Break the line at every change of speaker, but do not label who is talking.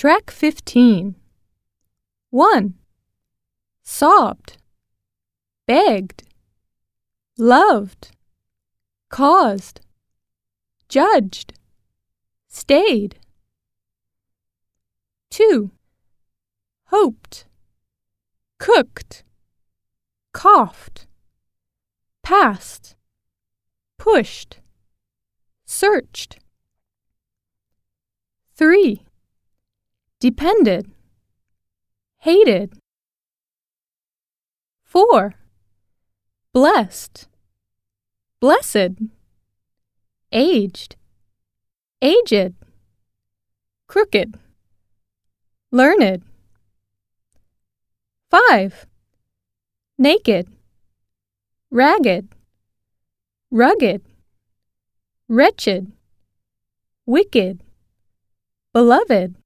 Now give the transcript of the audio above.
Track 15. 1. Sobbed, begged, loved, caused, judged, stayed. 2. Hoped, cooked, coughed, passed, pushed, searched. 3. Depended, hated. 4. Blessed, blessed, aged, aged, crooked, learned. 5. Naked, ragged, rugged, wretched, wicked, beloved.